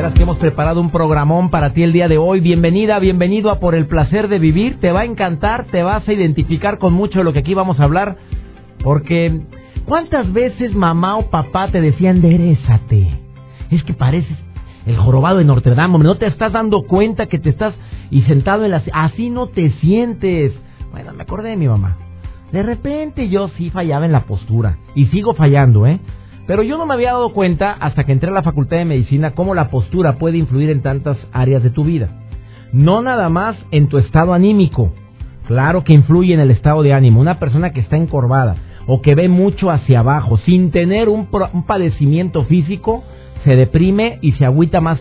Veras que hemos preparado un programón para ti el día de hoy. Bienvenida, bienvenido a Por el placer de vivir. Te va a encantar, te vas a identificar con mucho de lo que aquí vamos a hablar. Porque, ¿cuántas veces mamá o papá te decían, enderezate? Es que pareces el jorobado de Notre Dame, no te estás dando cuenta que te estás y sentado en la... Así no te sientes. Bueno, me acordé de mi mamá. De repente yo sí fallaba en la postura. Y sigo fallando, ¿eh? Pero yo no me había dado cuenta hasta que entré a la Facultad de Medicina cómo la postura puede influir en tantas áreas de tu vida. No nada más en tu estado anímico. Claro que influye en el estado de ánimo. Una persona que está encorvada o que ve mucho hacia abajo sin tener un, padecimiento físico se deprime y se agüita más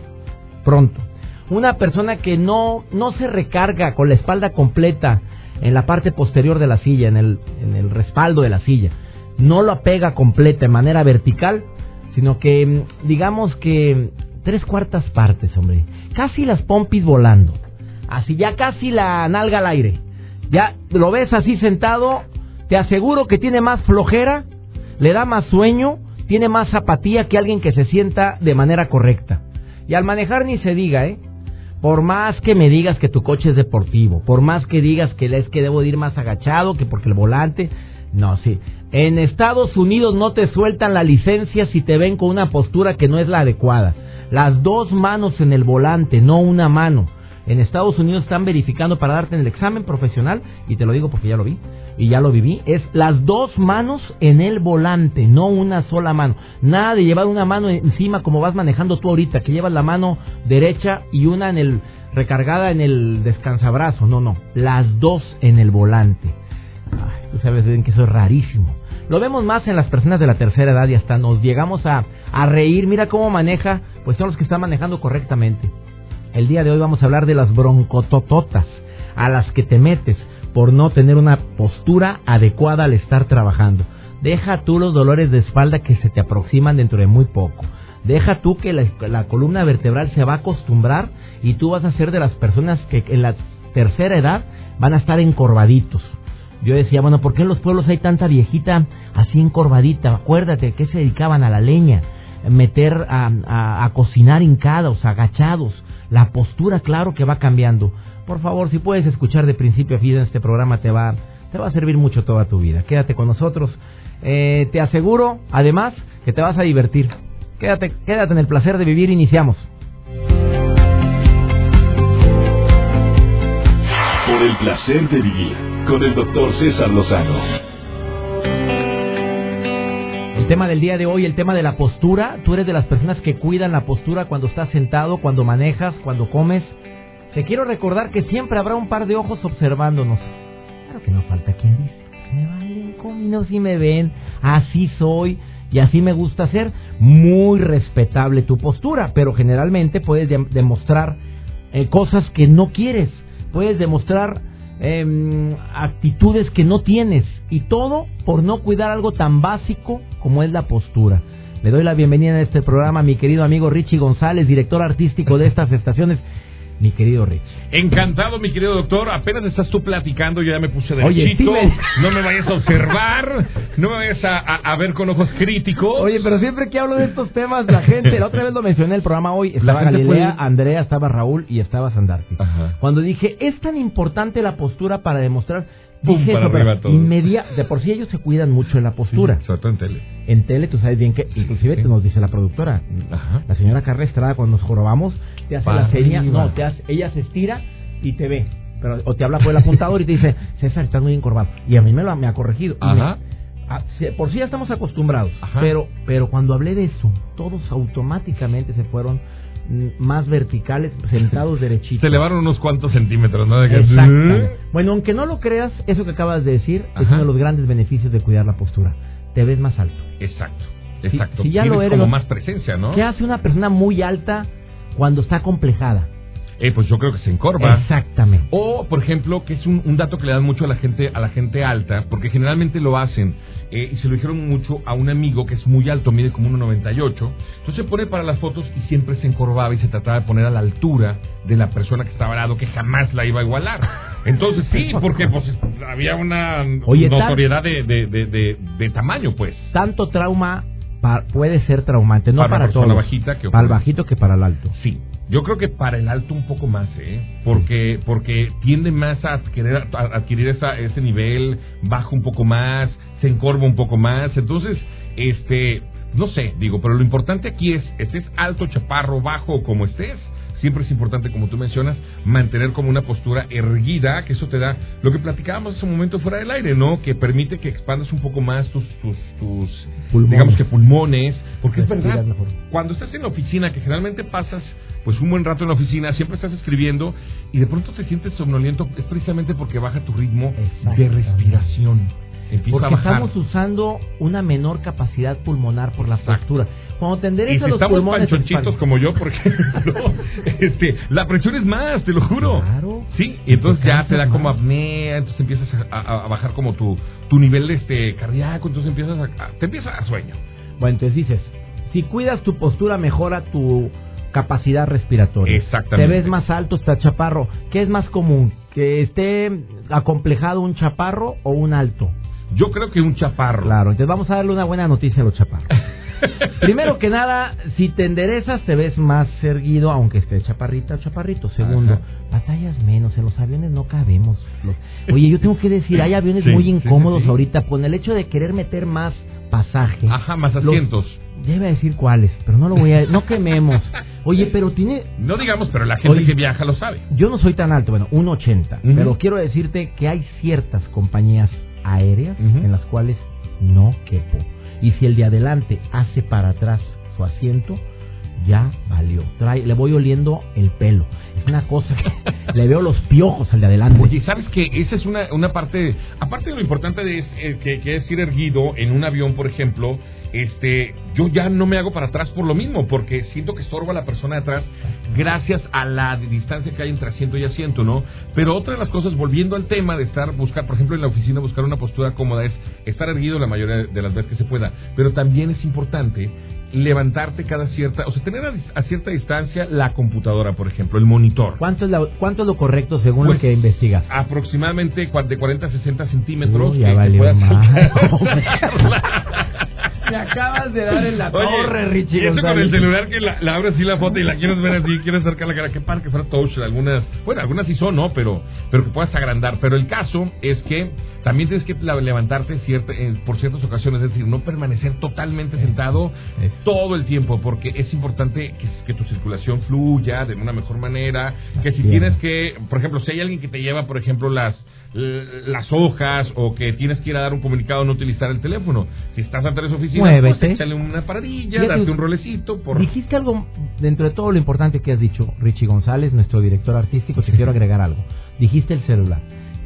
pronto. Una persona que no, no se recarga con la espalda completa en la parte posterior de la silla, en el, en el respaldo de la silla, no lo apega completa de manera vertical, sino que mm, digamos que tres cuartas partes, hombre, casi las pompis volando, así ya casi la nalga al aire, ya lo ves así sentado, te aseguro que tiene más flojera, le da más sueño, tiene más apatía que alguien que se sienta de manera correcta. Y al manejar ni se diga, ¿eh? Por más que me digas que tu coche es deportivo, por más que digas que es que debo ir más agachado, que porque el volante, no, sí. En Estados Unidos no te sueltan la licencia si te ven con una postura que no es la adecuada. Las dos manos en el volante, no una mano. En Estados Unidos están verificando para darte el examen profesional, y te lo digo porque ya lo vi, y ya lo viví, es las dos manos en el volante, no una sola mano. Nada de llevar una mano encima como vas manejando tú ahorita, que llevas la mano derecha y una en el recargada en el descansabrazo. No, no, las dos en el volante. Ay, tú sabes bien que eso es rarísimo. Lo vemos más en las personas de la tercera edad y hasta nos llegamos a, a reír. Mira cómo maneja, pues son los que están manejando correctamente. El día de hoy vamos a hablar de las broncotototas, a las que te metes por no tener una postura adecuada al estar trabajando. Deja tú los dolores de espalda que se te aproximan dentro de muy poco. Deja tú que la, columna vertebral se va a acostumbrar y tú vas a ser de las personas que en la tercera edad van a estar encorvaditos. Yo decía, bueno, ¿por qué en los pueblos hay tanta viejita así encorvadita? Acuérdate que se dedicaban a la leña, meter a, a cocinar hincados, agachados. La postura, claro que va cambiando. Por favor, si puedes escuchar de principio a fin este programa, te va, te va a servir mucho toda tu vida. Quédate con nosotros. Eh, te aseguro, además, que te vas a divertir. Quédate, quédate en el placer de vivir. Iniciamos. Por el placer de vivir con el doctor César Lozano. El tema del día de hoy, el tema de la postura. Tú eres de las personas que cuidan la postura cuando estás sentado, cuando manejas, cuando comes. Te quiero recordar que siempre habrá un par de ojos observándonos. Claro que no falta quien dice, me valen cominos si me ven, así soy y así me gusta ser. Muy respetable tu postura, pero generalmente puedes demostrar eh, cosas que no quieres, puedes demostrar em, actitudes que no tienes y todo por no cuidar algo tan básico como es la postura. Le doy la bienvenida a este programa a mi querido amigo Richie González, director artístico de estas estaciones mi querido Rich. Encantado, mi querido doctor. Apenas estás tú platicando, yo ya me puse derechito. Oye, no me vayas a observar, no me vayas a, ver con ojos críticos. Oye, pero siempre que hablo de estos temas, la gente, la otra vez lo mencioné en el programa hoy, estaba Galilea, Andrea, estaba Raúl y estaba Sandarti. Cuando dije, es tan importante la postura para demostrar Dije de por sí ellos se cuidan mucho en la postura. sobre todo en tele. En tele tú sabes bien que, inclusive te nos dice la productora, la señora Carla Estrada cuando nos jorobamos, te hace la seña, no, te hace, ella se estira y te ve. Pero, o te habla por el apuntador y te dice, César, estás muy encorvado. Y a mí me, lo, me ha corregido. Ajá. por sí ya estamos acostumbrados. Pero, pero cuando hablé de eso, todos automáticamente se fueron más verticales, sentados derechitos. Se elevaron unos cuantos centímetros, ¿no? Bueno, aunque no lo creas, eso que acabas de decir es uno de los grandes beneficios de cuidar la postura. Te ves más alto. Exacto. Exacto. Si, ya lo eres, como más presencia, ¿no? ¿Qué hace una persona muy alta cuando está complejada? Eh, pues yo creo que se encorva. Exactamente. O, por ejemplo, que es un, un, dato que le dan mucho a la gente a la gente alta, porque generalmente lo hacen eh, y se lo dijeron mucho a un amigo que es muy alto, mide como 1,98. Entonces se pone para las fotos y siempre se encorvaba y se trataba de poner a la altura de la persona que estaba al lado, que jamás la iba a igualar. Entonces sí, porque pues había una notoriedad de, de, de, tamaño, pues. Tanto trauma puede ser traumante, no para, para bajita que para el bajito que para el alto. Sí. Yo creo que para el alto un poco más, ¿eh? Porque, porque tiende más a adquirir, a adquirir esa, ese nivel, baja un poco más, se encorva un poco más. Entonces, este, no sé, digo, pero lo importante aquí es, estés alto, chaparro, bajo, como estés, siempre es importante, como tú mencionas, mantener como una postura erguida, que eso te da lo que platicábamos hace un momento fuera del aire, ¿no? Que permite que expandas un poco más tus, tus, tus digamos que pulmones, porque es verdad, cuando estás en la oficina, que generalmente pasas pues un buen rato en la oficina, siempre estás escribiendo y de pronto te sientes somnoliento, es precisamente porque baja tu ritmo de respiración. Porque estamos usando una menor capacidad pulmonar por la postura. Cuando te enderezas si los estamos panchonchitos como yo, por ejemplo, este, la presión es más, te lo juro. Claro. Sí, y entonces ya te da como apnea, entonces empiezas a, bajar como tu, tu nivel este cardíaco, entonces empiezas a, te empieza a sueño. Bueno, entonces dices, si cuidas tu postura, mejora tu capacidad respiratoria. Exactamente. Te ves más alto, está chaparro. ¿Qué es más común? ¿Que esté acomplejado un chaparro o un alto? Yo creo que un chaparro. Claro, entonces vamos a darle una buena noticia a los chaparros. Primero que nada, si te enderezas te ves más erguido, aunque esté chaparrita o chaparrito. Segundo, batallas menos, en los aviones no cabemos. Oye, yo tengo que decir, hay aviones muy incómodos ahorita con el hecho de querer meter más pasaje. Ajá, más asientos. debe decir cuáles, pero no lo voy a... No quememos. Oye, pero tiene... No digamos, pero la gente que viaja lo sabe. Yo no soy tan alto, bueno, 1,80. Pero quiero decirte que hay ciertas compañías aéreas en las cuales no quepo. Y si el de adelante hace para atrás su asiento, ya valió. Trae, le voy oliendo el pelo. Es una cosa que le veo los piojos al de adelante. Oye, ¿sabes que Esa es una, una parte, aparte de lo importante de eh, que, que es ir erguido en un avión, por ejemplo, este, yo ya no me hago para atrás por lo mismo, porque siento que estorbo a la persona de atrás gracias a la distancia que hay entre asiento y asiento, ¿no? Pero otra de las cosas, volviendo al tema de estar, buscar, por ejemplo, en la oficina, buscar una postura cómoda, es estar erguido la mayoría de las veces que se pueda. Pero también es importante levantarte cada cierta, o sea, tener a, cierta distancia la computadora, por ejemplo, el monitor. ¿Cuánto es, ¿cuánto es lo correcto según lo pues, que investigas? Aproximadamente de 40 a 60 centímetros. Uy, ya valió Me acabas de dar en la torre, Richie. Y eso con el celular que la, la, abres así la foto y la quieres ver así, quieres acercar la cara. Qué padre que fuera touch. Algunas, bueno, algunas sí son, ¿no? Pero, pero que puedas agrandar. Pero el caso es que también tienes que levantarte cierta, por ciertas ocasiones, es decir, no permanecer totalmente sentado todo el tiempo, porque es importante que, que, tu circulación fluya de una mejor manera, que si tienes que, por ejemplo, si hay alguien que te lleva, por ejemplo, las las hojas o que tienes que ir a dar un comunicado no utilizar el teléfono. Si estás ante esa oficina, pues échale una paradilla, darte un rolecito. Por... Dijiste algo dentro de todo lo importante que has dicho, Richie González, nuestro director artístico, te quiero agregar algo. Dijiste el celular.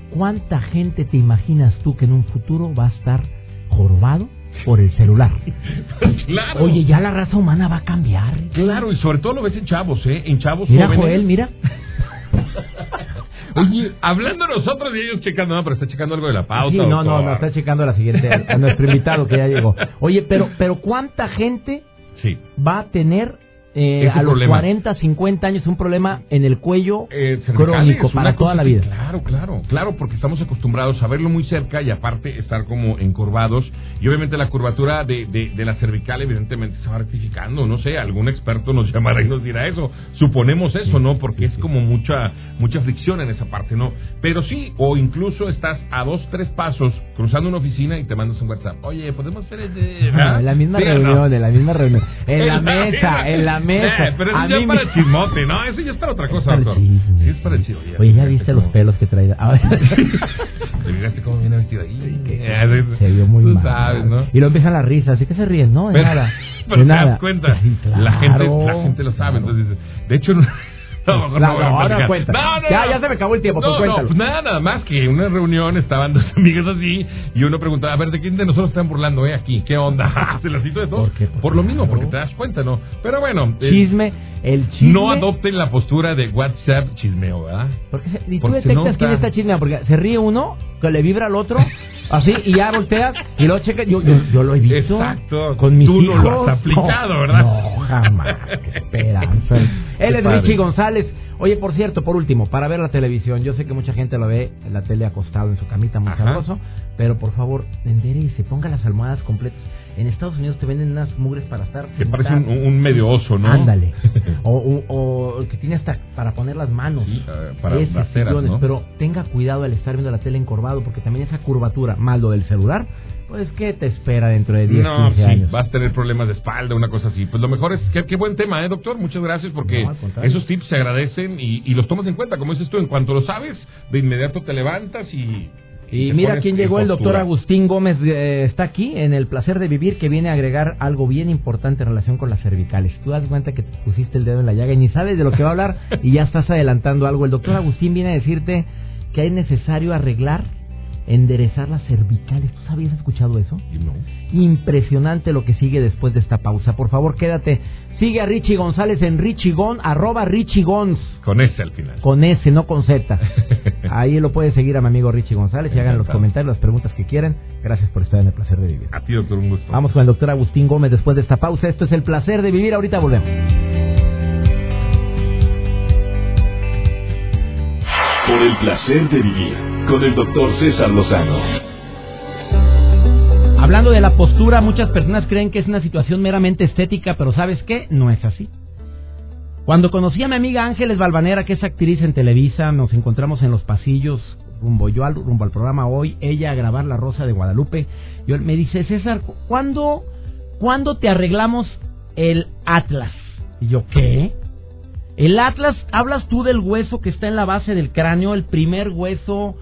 ¿Cuánta gente te imaginas tú que en un futuro va a estar jorobado por el celular? claro. Oye, ya la raza humana va a cambiar. Claro, y sobre todo lo ves en chavos, ¿eh? En chavos mira, Joel, mira. Oye, hablando nosotros y ellos checando, no, pero está checando algo de la pauta. Sí, no, no, no, está checando la siguiente, a nuestro invitado que ya llegó. Oye, pero, pero ¿cuánta gente sí. va a tener eh, a los 40, 50 años un problema en el cuello eh, crónico para toda la vida. Claro, claro, claro, porque estamos acostumbrados a verlo muy cerca y aparte estar como encorvados. Y obviamente la curvatura de, de, la cervical evidentemente se va rectificando. No sé, algún experto nos llamará y nos dirá eso. Suponemos eso, ¿no? Porque es como mucha mucha fricción en esa parte, ¿no? Pero sí, o incluso estás a dos, tres pasos cruzando una oficina y te mandas un WhatsApp. Oye, podemos hacer el de... en la misma reunión, en la misma reunión. En la mesa, en la mesa. Eh, pero eso ya es para el chismote, ¿no? Eso ya es para otra cosa, doctor. Sí, es para el. Oye, ¿ya viste los pelos que trae? A ver. ¿Te cómo viene vestido ahí? Se vio muy mal. Sabes, ¿no? Y luego empiezan las risas, así que se ríen, ¿no? De nada. Pero te das cuenta, la, gente, la gente lo sabe. Entonces, de hecho, No, no, no, cuenta. No, Ya, se me acabó el tiempo, No, pues cuéntalo. pues nada, más que en una reunión estaban dos amigas así y uno preguntaba, a ver, ¿de quién de nosotros están burlando, eh, aquí? ¿Qué onda? Se las hizo de todo. ¿Por qué? Porque Por lo mismo, porque te das cuenta, ¿no? Pero bueno, eh, Chisme, el chisme. no adopten la postura de WhatsApp chismeo, ¿verdad? Porque y tú Porque detectas quién está chismeando, porque se ríe uno, que le vibra al otro, así, y ya volteas, y luego checa, yo, yo, yo lo he visto. Exacto. Con mis Tú no hijos. lo has aplicado, No, ¿verdad? No, jamás. Qué esperanza. Él es. Richie González. Oye, por cierto, por último, para ver la televisión, yo sé que mucha gente lo ve en la tele acostado en su camita muy Ajá. sabroso, pero por favor, enderece, ponga las almohadas completas. En Estados Unidos te venden unas mugres para estar. Que parece un, medio oso, ¿no? Ándale. O, o- o el que tiene hasta para poner las manos. Sí, eh, para braceras, sillones, ¿no? Pero tenga cuidado al estar viendo la tele encorvado, porque también esa curvatura, mal lo del celular, pues ¿qué te espera dentro de 10, No, 15 sí, años? vas a tener problemas de espalda, una cosa así. Pues lo mejor es, qué, qué buen tema, ¿eh, doctor? Muchas gracias porque No, esos tips se agradecen y, y los tomas en cuenta. Como dices tú, en cuanto lo sabes, de inmediato te levantas y... Y mira quién llegó, el doctor. Agustín Gómez eh, está aquí en el placer de vivir que viene a agregar algo bien importante en relación con las cervicales. Tú das cuenta que te pusiste el dedo en la llaga y ni sabes de lo que va a hablar y ya estás adelantando algo. El doctor Agustín viene a decirte que es necesario arreglar, enderezar las cervicales. ¿Tú sabías escuchado eso? No. Impresionante lo que sigue después de esta pausa. Por favor, quédate. Sigue a Richie González en Richie Gon, arroba Richie Gons. Con ese al final. Con S, no con Z. Ahí lo puede seguir a mi amigo Richie González y hagan los comentarios, las preguntas que quieran. Gracias por estar en el placer de vivir. A ti, doctor, un gusto. Vamos con el doctor Agustín Gómez después de esta pausa. Esto es el placer de vivir. Ahorita volvemos. Por el placer de vivir con el doctor César Lozano. Hablando de la postura, muchas personas creen que es una situación meramente estética, pero ¿sabes qué? No es así. Cuando conocí a mi amiga Ángeles Balvanera, que es actriz en Televisa, nos encontramos en los pasillos rumbo yo al, rumbo al programa hoy, ella a grabar La Rosa de Guadalupe. Yo, me dice, César, ¿cuándo, ¿cuándo te arreglamos el Atlas? Y yo, ¿qué? El Atlas, hablas tú del hueso que está en la base del cráneo, el primer hueso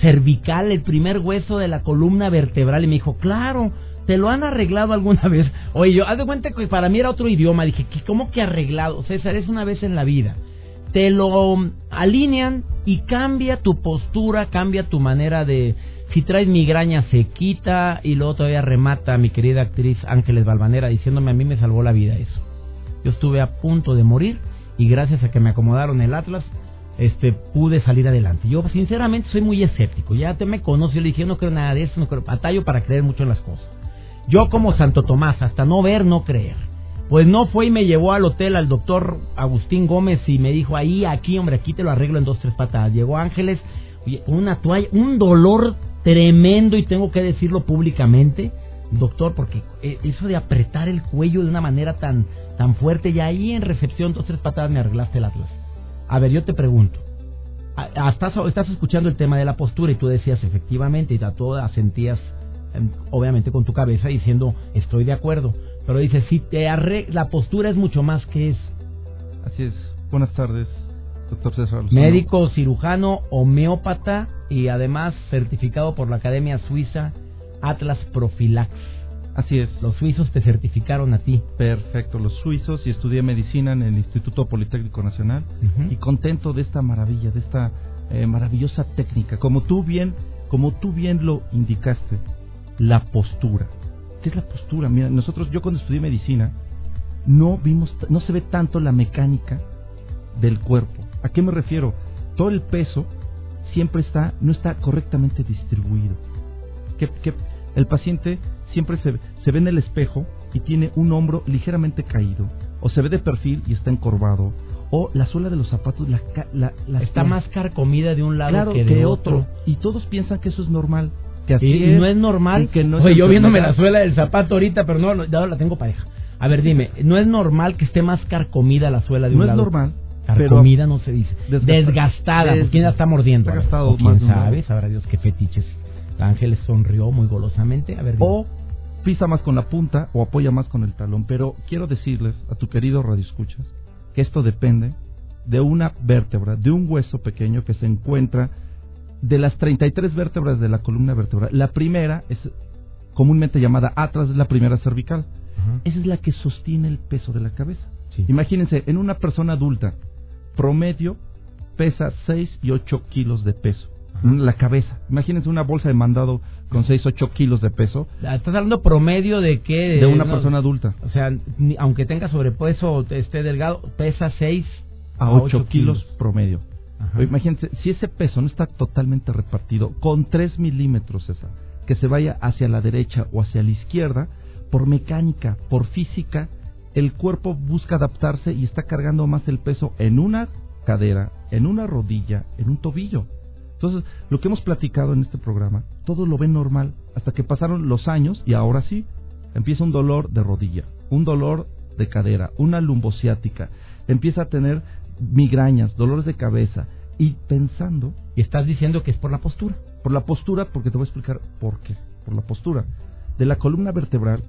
cervical, el primer hueso de la columna vertebral. Y me dijo, claro, ¿te lo han arreglado alguna vez? Oye, yo, haz de cuenta que para mí era otro idioma. Dije, ¿qué- ¿cómo que arreglado? César, es una vez en la vida. Te lo alinean y cambia tu postura, cambia tu manera de... Si traes migraña se quita y luego todavía remata mi querida actriz Ángeles Balvanera diciéndome a mí me salvó la vida eso. Yo estuve a punto de morir y gracias a que me acomodaron el Atlas, este, pude salir adelante. Yo sinceramente soy muy escéptico. Ya te me conoces, yo le dije, yo no creo nada de eso, no creo, batallo para creer mucho en las cosas. Yo como Santo Tomás, hasta no ver, no creer. Pues no fue y me llevó al hotel al doctor Agustín Gómez y me dijo, ahí, aquí, hombre, aquí te lo arreglo en dos, tres patadas. Llegó Ángeles, una toalla, un dolor tremendo y tengo que decirlo públicamente, doctor, porque eh, eso de apretar el cuello de una manera tan, tan fuerte, y ahí en recepción, dos, tres patadas me arreglaste el atlas. A ver, yo te pregunto, estás, estás escuchando el tema de la postura y tú decías efectivamente y a todas asentías em, obviamente con tu cabeza diciendo estoy de acuerdo pero dices si te arre la postura es mucho más que es Así es. Buenas tardes, doctor César. Médico cirujano homeópata y además certificado por la Academia Suiza Atlas Profilax Así es. los suizos te certificaron a ti Perfecto, los suizos y estudié medicina en el Instituto Politécnico Nacional y contento de esta maravilla, de esta eh, maravillosa técnica. Como tú bien, como tú bien lo indicaste, la postura. ¿Qué es la postura? Mira, nosotros, yo cuando estudié medicina, no vimos, no se ve tanto la mecánica del cuerpo. ¿A qué me refiero? Todo el peso siempre está, no está correctamente distribuido. Que, que el paciente siempre se, se ve en el espejo y tiene un hombro ligeramente caído, o se ve de perfil y está encorvado, o la suela de los zapatos la, la, la está más carcomida de un lado claro que que, de otro. otro y todos piensan que eso es normal. Que así y no es normal. que no es Oye, yo viéndome la suela del zapato ahorita, pero no, ya la tengo pareja. A ver, dime, ¿no es normal que esté más carcomida la suela de un No es lado? normal. Carcomida no se dice. Desgastada. Desgastada. Des- ¿por ¿Quién la está mordiendo? Está A ver, gastado ¿o ¿Quién lado. sabe? Sabrá Dios qué fetiches. Ángeles sonrió muy golosamente. A ver, o pisa más con la punta o apoya más con el talón. Pero quiero decirles a tu querido Radio Escuchas que esto depende de una vértebra, de un hueso pequeño que se encuentra de las 33 vértebras de la columna vertebral. La primera es comúnmente llamada atlas, es la primera cervical. Ajá. Esa es la que sostiene el peso de la cabeza. Sí. Imagínense, en una persona adulta promedio pesa 6 y 8 kilos de peso. La cabeza. Imagínense una bolsa de mandado con 6, 8 kilos de peso. Ah, ¿Estás hablando promedio de qué? De una persona adulta. O sea, aunque tenga sobrepeso o esté delgado, pesa 6 a 8, kilos. promedio. Imagínense, si ese peso no está totalmente repartido con 3 milímetros, César, que se vaya hacia la derecha o hacia la izquierda, por mecánica, por física, el cuerpo busca adaptarse y está cargando más el peso en una cadera, en una rodilla, en un tobillo. Entonces, lo que hemos platicado en este programa, todo lo ven normal, hasta que pasaron los años y ahora sí, empieza un dolor de rodilla, un dolor de cadera, una lumbociática, empieza a tener migrañas, dolores de cabeza y pensando... Y estás diciendo que es por la postura. Por la postura, porque te voy a explicar por qué. Por la postura. De la columna vertebral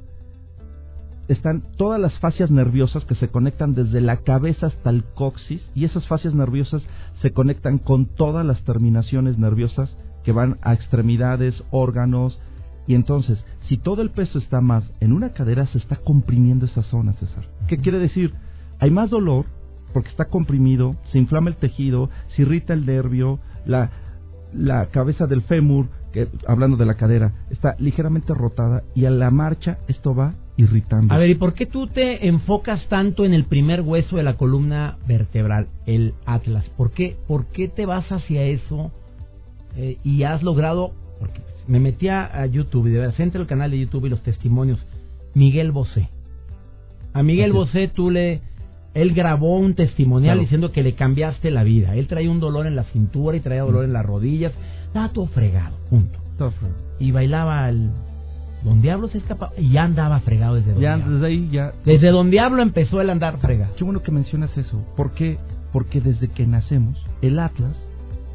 están todas las fascias nerviosas que se conectan desde la cabeza hasta el coxis y esas fascias nerviosas se conectan con todas las terminaciones nerviosas que van a extremidades, órganos y entonces si todo el peso está más en una cadera se está comprimiendo esa zona, César. ¿Qué quiere decir? Hay más dolor porque está comprimido, se inflama el tejido, se irrita el nervio, la, la cabeza del fémur, que, hablando de la cadera, está ligeramente rotada y a la marcha esto va irritando. A ver, ¿y por qué tú te enfocas tanto en el primer hueso de la columna vertebral, el atlas? ¿Por qué, por qué te vas hacia eso eh, y has logrado... Porque me metí a YouTube y de verdad, entra el canal de YouTube y los testimonios. Miguel Bosé. A Miguel Bosé tú le... Él grabó un testimonial diciendo que le cambiaste la vida. Él traía un dolor en la cintura y traía dolor en las rodillas. Estaba todo fregado, punto. Y bailaba el Don Diablo se escapa y ya andaba fregado desde Don ya, Diablo. Desde ahí ya. Desde Don Diablo empezó el andar fregado. Qué bueno que mencionas eso. ¿Por qué? Porque desde que nacemos, el Atlas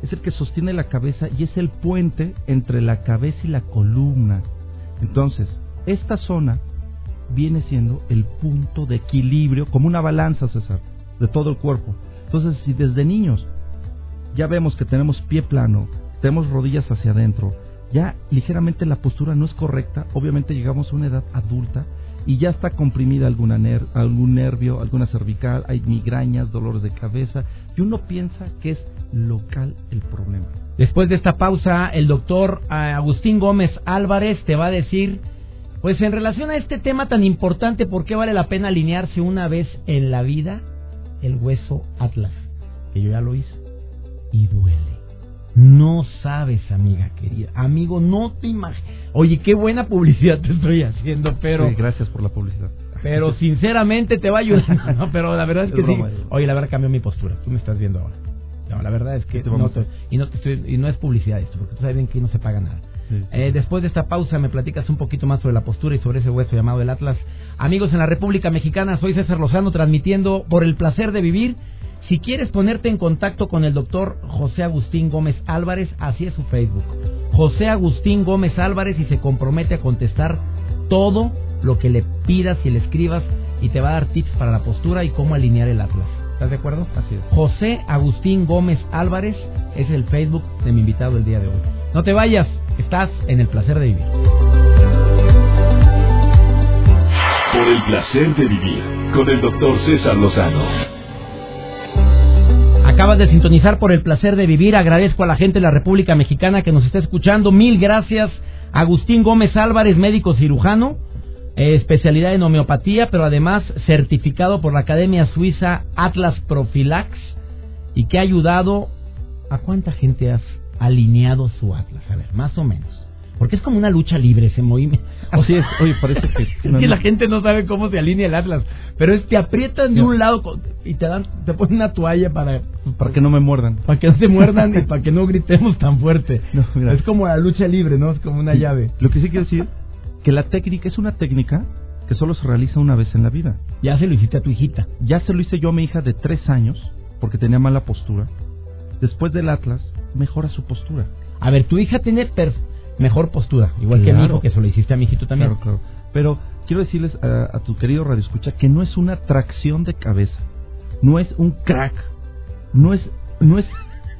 es el que sostiene la cabeza y es el puente entre la cabeza y la columna. Entonces, esta zona viene siendo el punto de equilibrio, como una balanza, César, de todo el cuerpo. Entonces, si desde niños ya vemos que tenemos pie plano, tenemos rodillas hacia adentro, ya ligeramente la postura no es correcta, obviamente llegamos a una edad adulta y ya está comprimida alguna algún nervio, alguna cervical, hay migrañas, dolores de cabeza y uno piensa que es local el problema. Después de esta pausa, el doctor eh, Agustín Gómez Álvarez te va a decir, pues en relación a este tema tan importante, ¿por qué vale la pena alinearse una vez en la vida el hueso atlas? Que yo ya lo hice y duele. No sabes, amiga querida. Amigo, no te imaginas. Oye, qué buena publicidad te estoy haciendo, pero. Sí, gracias por la publicidad. Pero sinceramente te va a ayudar. No, pero la verdad es que sí. Oye, la verdad cambió mi postura. Tú me estás viendo ahora. No, la verdad es que no y no te estoy, y no es publicidad esto, porque tú sabes bien que no se paga nada. Eh, después de esta pausa me platicas un poquito más sobre la postura y sobre ese hueso llamado el Atlas. Amigos en la República Mexicana, soy César Lozano transmitiendo por el placer de vivir si quieres ponerte en contacto con el doctor José Agustín Gómez Álvarez, así es su Facebook. José Agustín Gómez Álvarez y se compromete a contestar todo lo que le pidas y le escribas y te va a dar tips para la postura y cómo alinear el atlas. ¿Estás de acuerdo? Así es. José Agustín Gómez Álvarez es el Facebook de mi invitado el día de hoy. No te vayas, estás en el placer de vivir. Por el placer de vivir con el doctor César Lozano. Acabas de sintonizar por el placer de vivir. Agradezco a la gente de la República Mexicana que nos está escuchando. Mil gracias. Agustín Gómez Álvarez, médico cirujano, eh, especialidad en homeopatía, pero además certificado por la Academia Suiza Atlas Profilax y que ha ayudado. ¿A cuánta gente has alineado su Atlas? A ver, más o menos. Porque es como una lucha libre ese movimiento. Así es, oye, parece que... es que la gente no sabe cómo se alinea el Atlas. Pero es te aprietan de un lado y te dan te ponen una toalla para... Para que no me muerdan. Para que no se muerdan y para que no gritemos tan fuerte. es como la lucha libre, ¿no? Es como una llave. Lo que sí quiero decir, que la técnica es una técnica que solo se realiza una vez en la vida. Ya se lo hiciste a tu hijita. Ya se lo hice yo a mi hija de tres años, porque tenía mala postura. Después del Atlas, mejora su postura. A ver, tu hija tiene mejor postura, igual que mi hijo, que se lo hiciste a mi hijito también. Claro, claro. Pero quiero decirles a, tu querido Radio Escucha que no es una tracción de cabeza, no es un crack, no es, no es,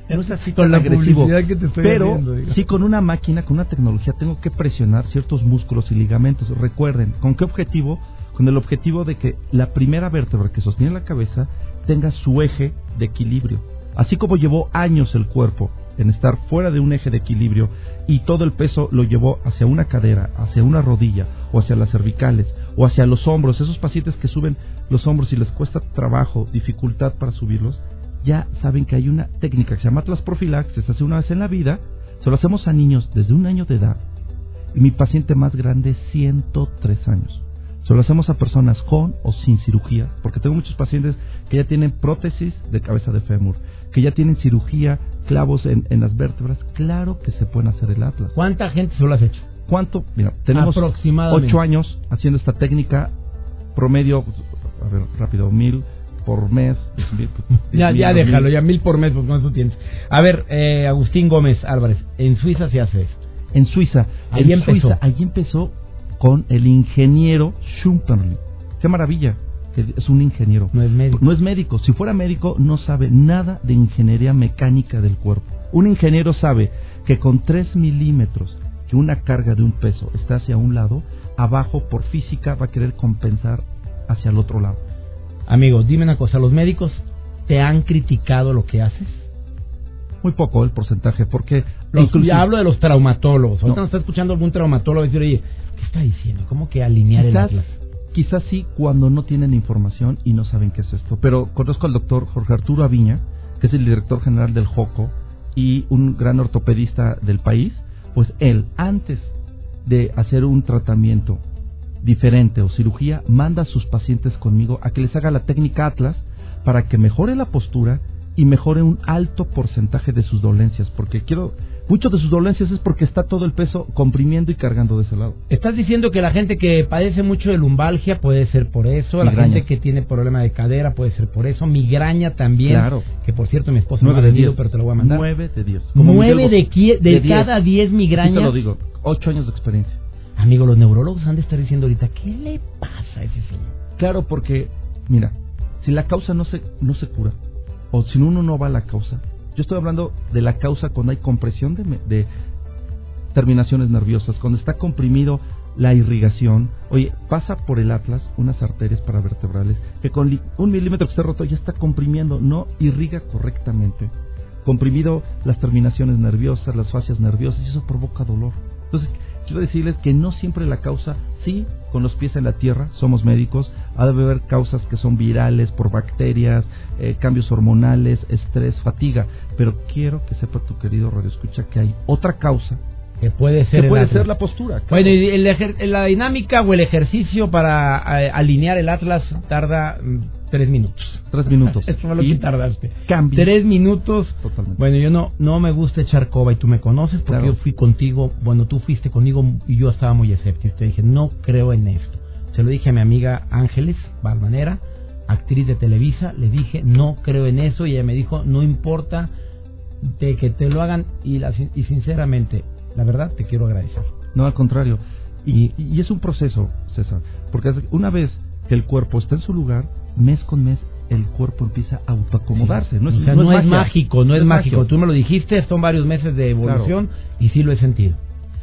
no es así con la agresivo, que te estoy pero sí con una máquina, con una tecnología tengo que presionar ciertos músculos y ligamentos. Recuerden, ¿con qué objetivo? Con el objetivo de que la primera vértebra que sostiene la cabeza tenga su eje de equilibrio. Así como llevó años el cuerpo en estar fuera de un eje de equilibrio y todo el peso lo llevó hacia una cadera, hacia una rodilla o hacia las cervicales o hacia los hombros, esos pacientes que suben los hombros y les cuesta trabajo, dificultad para subirlos, ya saben que hay una técnica que se llama Atlas Profilaxis, se hace una vez en la vida, se lo hacemos a niños desde un año de edad y mi paciente más grande 103 años. Se lo hacemos a personas con o sin cirugía, porque tengo muchos pacientes que ya tienen prótesis de cabeza de fémur, que ya tienen cirugía, clavos en, en las vértebras. Claro que se pueden hacer el atlas. ¿Cuánta gente se lo has hecho? ¿Cuánto? Mira, tenemos ocho años haciendo esta técnica, promedio, pues, a ver, rápido, mil por mes. mil, pues, diez Ya, mil, ya mil. déjalo, ya mil por mes, pues cuánto tienes. A ver, eh, Agustín Gómez Álvarez, en Suiza se hace esto. En Suiza. Ahí en empezó. Suiza, ahí empezó con el ingeniero Schumperli. Qué maravilla, que es un ingeniero. No es médico. No es médico. Si fuera médico, no sabe nada de ingeniería mecánica del cuerpo. Un ingeniero sabe que con 3 milímetros que una carga de un peso está hacia un lado, abajo por física va a querer compensar hacia el otro lado. Amigo, dime una cosa, ¿los médicos te han criticado lo que haces? Muy poco el porcentaje, porque Los, inclusive- ya hablo de los traumatólogos. Ahorita No. nos está escuchando algún traumatólogo y decir, oye, ¿qué está diciendo? ¿Cómo que alinear quizás, el atlas? Quizás sí cuando no tienen información y no saben qué es esto. Pero conozco al doctor Jorge Arturo Aviña, que es el director general del JOCO y un gran ortopedista del país. Pues él, antes de hacer un tratamiento diferente o cirugía, manda a sus pacientes conmigo a que les haga la técnica Atlas para que mejore la postura y mejore un alto porcentaje de sus dolencias. Porque quiero, muchos de sus dolencias es porque está todo el peso comprimiendo y cargando de ese lado. Estás diciendo que la gente que padece mucho de lumbalgia puede ser por eso, la gente que tiene problema de cadera puede ser por eso, migraña también, Claro. que por cierto mi esposa no ha venido, diez. pero te lo voy a mandar. Nueve de diez. Nueve Miguel de, de De cada diez Así migrañas. te lo digo. Ocho años de experiencia. Amigo, los neurólogos han de estar diciendo ahorita, ¿qué le pasa a ese señor? Claro, porque, mira, si la causa no se, no se cura, o si uno no va a la causa, yo estoy hablando de la causa cuando hay compresión de, de terminaciones nerviosas, cuando está comprimido la irrigación. Oye, pasa por el atlas unas arterias paravertebrales que con un milímetro que esté roto ya está comprimiendo, no irriga correctamente. Comprimido las terminaciones nerviosas, las fascias nerviosas, y eso provoca dolor. Entonces, quiero decirles que no siempre la causa, sí, con los pies en la tierra, somos médicos, ha de haber causas que son virales, por bacterias, eh, cambios hormonales, estrés, fatiga, pero quiero que sepa tu querido Radio Escucha que hay otra causa Que puede ser que puede ser la postura. claro. Bueno, y el ejer- la dinámica o el ejercicio para eh, alinear el atlas tarda mm, tres minutos. Tres minutos. Eso fue lo Y que tardaste. cambia. Tres minutos. Bueno, yo no no me gusta echar coba y tú me conoces porque Claro. yo fui contigo, bueno, tú fuiste conmigo y yo estaba muy escéptico. Te dije, no creo en esto. Se lo dije a mi amiga Ángeles Balvanera, actriz de Televisa, le dije, no creo en eso y ella me dijo, no importa de que te lo hagan y, la, y sinceramente, la verdad, te quiero agradecer. No, al contrario. Y, y es un proceso, César. Porque una vez que el cuerpo está en su lugar, mes con mes, el cuerpo empieza a autoacomodarse. No es, o sea, no, es, mágico, no es, mágico. Tú me lo dijiste, son varios meses de evolución y sí lo he sentido.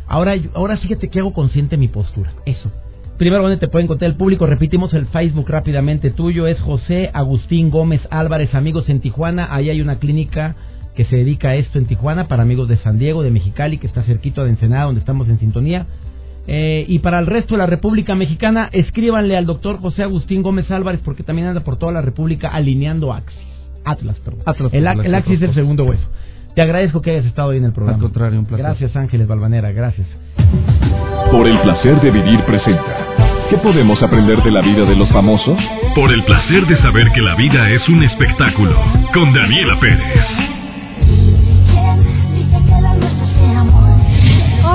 Ahora, ahora fíjate que hago consciente mi postura. Eso. Primero, ¿dónde te puede encontrar el público? Repetimos el Facebook rápidamente tuyo. Es José Agustín Gómez Álvarez, amigos en Tijuana. Ahí hay una clínica que se dedica a esto en Tijuana para amigos de San Diego, de Mexicali, que está cerquito de Ensenada, donde estamos en sintonía. Eh, y para el resto de la República Mexicana, escríbanle al doctor José Agustín Gómez Álvarez porque también anda por toda la República alineando Axis. Atlas, perdón. Atlas, el, Atlas, el Axis es el segundo hueso. Te agradezco que hayas estado hoy en el programa. Al contrario, un placer. Gracias Ángeles Balvanera, gracias. Por el placer de vivir presenta. ¿Qué podemos aprender de la vida de los famosos? Por el placer de saber que la vida es un espectáculo. Con Daniela Pérez.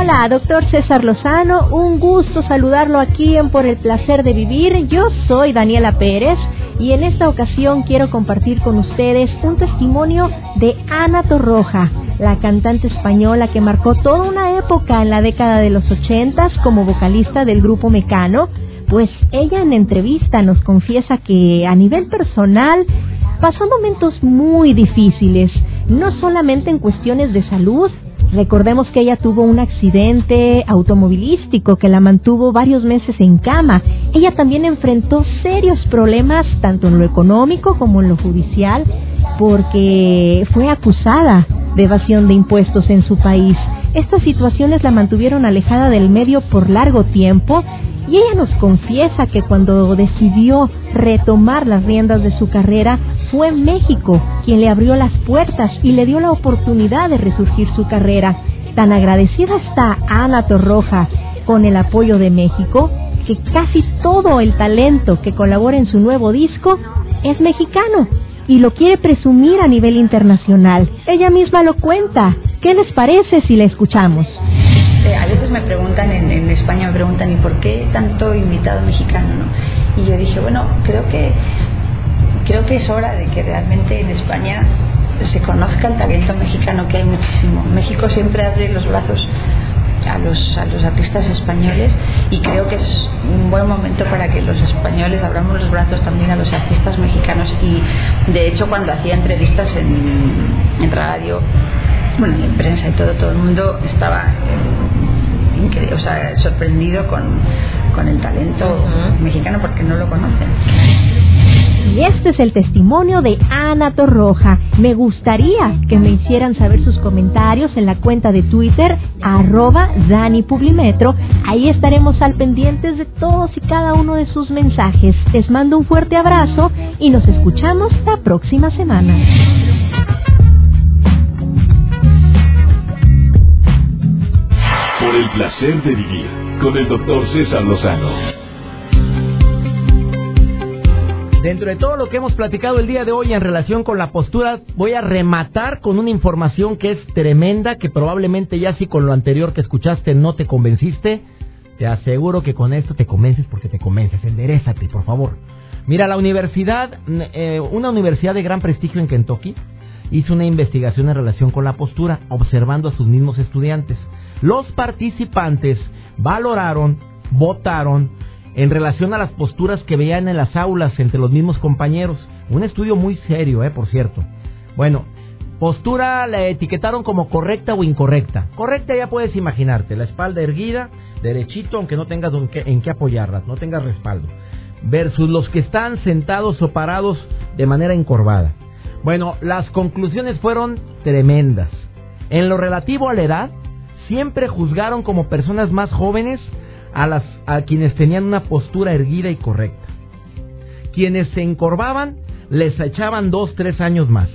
Hola, doctor César Lozano, un gusto saludarlo aquí en Por el Placer de Vivir. Yo soy Daniela Pérez y en esta ocasión quiero compartir con ustedes un testimonio de Ana Torroja, la cantante española que marcó toda una época en la década de los ochentas como vocalista del grupo Mecano, pues ella en entrevista nos confiesa que a nivel personal pasó momentos muy difíciles, no solamente en cuestiones de salud, Recordemos que ella tuvo un accidente automovilístico que la mantuvo varios meses en cama. Ella también enfrentó serios problemas tanto en lo económico como en lo judicial porque fue acusada de evasión de impuestos en su país. Estas situaciones la mantuvieron alejada del medio por largo tiempo y ella nos confiesa que cuando decidió retomar las riendas de su carrera fue México quien le abrió las puertas y le dio la oportunidad de resurgir su carrera. Tan agradecida está Ana Torroja con el apoyo de México que casi todo el talento que colabora en su nuevo disco es mexicano y lo quiere presumir a nivel internacional. Ella misma lo cuenta. ¿Qué les parece si la escuchamos? España me preguntan, ¿y por qué tanto invitado mexicano? ¿no? Y yo dije, bueno, creo que, creo que es hora de que realmente en España se conozca el talento mexicano, que hay muchísimo. México siempre abre los brazos a los, a los artistas españoles y creo que es un buen momento para que los españoles abramos los brazos también a los artistas mexicanos y de hecho cuando hacía entrevistas en, en radio, bueno, en prensa y todo, todo el mundo estaba o sea, sorprendido con, con el talento uh -huh. mexicano porque no lo conocen. Y este es el testimonio de Ana Torroja. Me gustaría que me hicieran saber sus comentarios en la cuenta de Twitter, arroba Dani Publimetro. Ahí estaremos al pendientes de todos y cada uno de sus mensajes. Les mando un fuerte abrazo y nos escuchamos la próxima semana. El placer de vivir con el doctor César Lozano. Dentro de todo lo que hemos platicado el día de hoy en relación con la postura, voy a rematar con una información que es tremenda, que probablemente ya si con lo anterior que escuchaste no te convenciste, te aseguro que con esto te convences porque te convences. Enderezate, por favor. Mira, la universidad, eh, una universidad de gran prestigio en Kentucky, hizo una investigación en relación con la postura, observando a sus mismos estudiantes. Los participantes valoraron, votaron, en relación a las posturas que veían en las aulas entre los mismos compañeros. Un estudio muy serio, eh, por cierto. Bueno, postura la etiquetaron como correcta o incorrecta. Correcta ya puedes imaginarte, la espalda erguida, derechito, aunque no tengas en qué, apoyarla, no tengas respaldo. Versus los que están sentados o parados de manera encorvada. Bueno, las conclusiones fueron tremendas. En lo relativo a la edad, siempre juzgaron como personas más jóvenes a, las, a quienes tenían una postura erguida y correcta. Quienes se encorvaban les echaban dos, tres años más.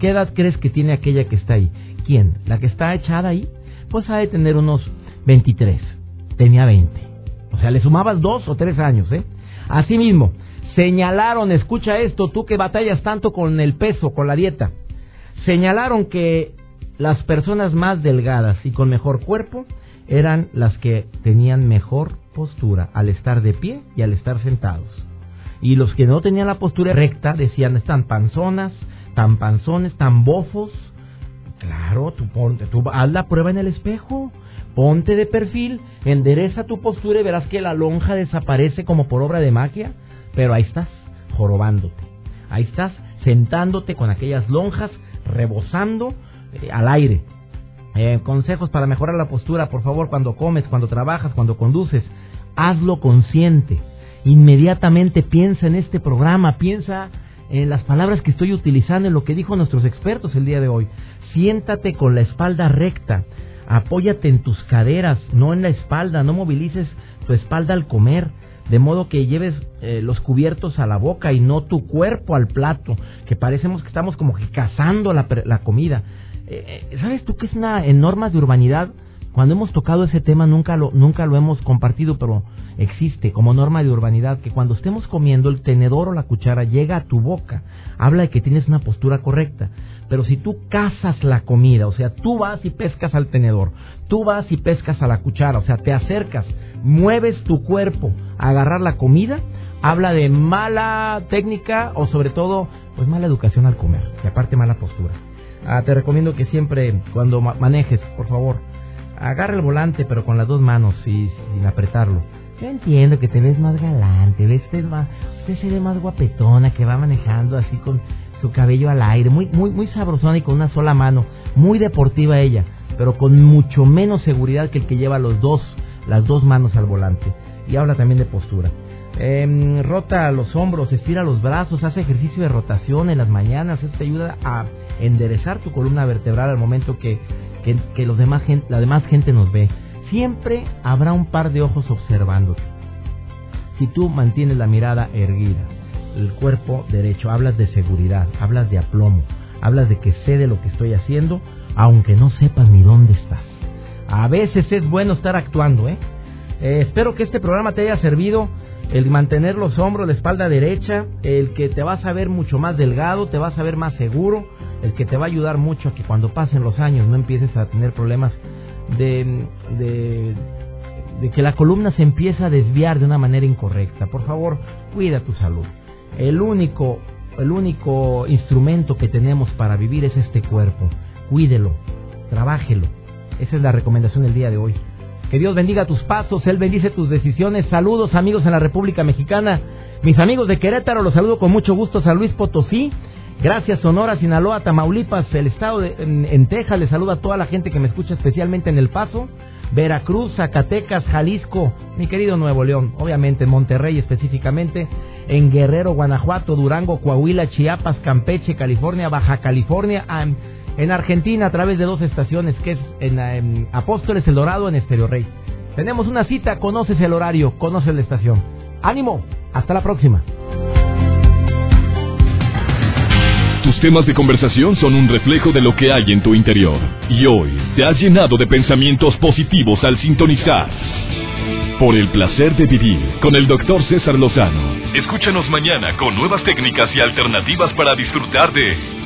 ¿Qué edad crees que tiene aquella que está ahí? ¿Quién? ¿La que está echada ahí? Pues ha de tener unos 23. Tenía 20. O sea, le sumabas dos o tres años, ¿eh? Asimismo, señalaron, escucha esto, tú que batallas tanto con el peso, con la dieta. Señalaron que las personas más delgadas y con mejor cuerpo eran las que tenían mejor postura al estar de pie y al estar sentados. Y los que no tenían la postura recta decían están panzonas, tan panzones, tan bofos. Claro, tú ponte, tú haz la prueba en el espejo, ponte de perfil, endereza tu postura y verás que la lonja desaparece como por obra de magia, pero ahí estás, jorobándote. Ahí estás, sentándote con aquellas lonjas, rebosando eh, al aire. Eh, consejos para mejorar la postura, por favor, cuando comes, cuando trabajas, cuando conduces, hazlo consciente. Inmediatamente piensa en este programa, piensa en las palabras que estoy utilizando, en lo que dijo nuestros expertos el día de hoy. Siéntate con la espalda recta, apóyate en tus caderas, no en la espalda, no movilices tu espalda al comer, de modo que lleves eh, los cubiertos a la boca y no tu cuerpo al plato, que parecemos que estamos como que cazando la, la comida. Eh, ¿Sabes tú que es una en normas de urbanidad? Cuando hemos tocado ese tema nunca lo, nunca lo hemos compartido, pero existe como norma de urbanidad que cuando estemos comiendo el tenedor o la cuchara llega a tu boca. Habla de que tienes una postura correcta. Pero si tú cazas la comida, o sea, tú vas y pescas al tenedor, tú vas y pescas a la cuchara, o sea, te acercas, mueves tu cuerpo a agarrar la comida, habla de mala técnica o sobre todo, pues mala educación al comer, y aparte mala postura. Ah, te recomiendo que siempre cuando manejes, por favor, agarre el volante pero con las dos manos y sin apretarlo. Yo entiendo que te ves más galante, ves usted, más, usted se ve más guapetona que va manejando así con su cabello al aire, muy muy muy sabrosona y con una sola mano, muy deportiva ella. pero con mucho menos seguridad que el que lleva los dos, las dos manos al volante. Y habla también de postura. Em, rota los hombros, estira los brazos, hace ejercicio de rotación en las mañanas. Esto te ayuda a enderezar tu columna vertebral al momento que, que, los demás, la demás gente nos ve. Siempre habrá un par de ojos observándote. Si tú mantienes la mirada erguida, el cuerpo derecho, hablas de seguridad, hablas de aplomo, hablas de que sé de lo que estoy haciendo, aunque no sepas ni dónde estás. A veces es bueno estar actuando, ¿eh? eh espero que este programa te haya servido el mantener los hombros, la espalda derecha, el que te vas a ver mucho más delgado, te vas a ver más seguro, el que te va a ayudar mucho a que cuando pasen los años no empieces a tener problemas de, de, de que la columna se empieza a desviar de una manera incorrecta. Por favor, cuida tu salud. El único, el único instrumento que tenemos para vivir es este cuerpo. Cuídelo, trabájelo. Esa es la recomendación del día de hoy. Que Dios bendiga tus pasos, Él bendice tus decisiones. Saludos amigos en la República Mexicana. Mis amigos de Querétaro, los saludo con mucho gusto. San Luis Potosí. Gracias Sonora, Sinaloa, Tamaulipas, el estado de, en, en Texas. Les saludo a toda la gente que me escucha especialmente en El Paso. Veracruz, Zacatecas, Jalisco, mi querido Nuevo León, obviamente Monterrey específicamente, en Guerrero, Guanajuato, Durango, Coahuila, Chiapas, Campeche, California, Baja California, en Argentina a través de dos estaciones que es en, Apóstoles El Dorado en Estéreo Rey. Tenemos una cita, conoces el horario, conoces la estación. Ánimo, hasta la próxima. Tus temas de conversación son un reflejo de lo que hay en tu interior. Y hoy te has llenado de pensamientos positivos al sintonizar. Por el placer de vivir con el doctor César Lozano. Escúchanos mañana con nuevas técnicas y alternativas para disfrutar de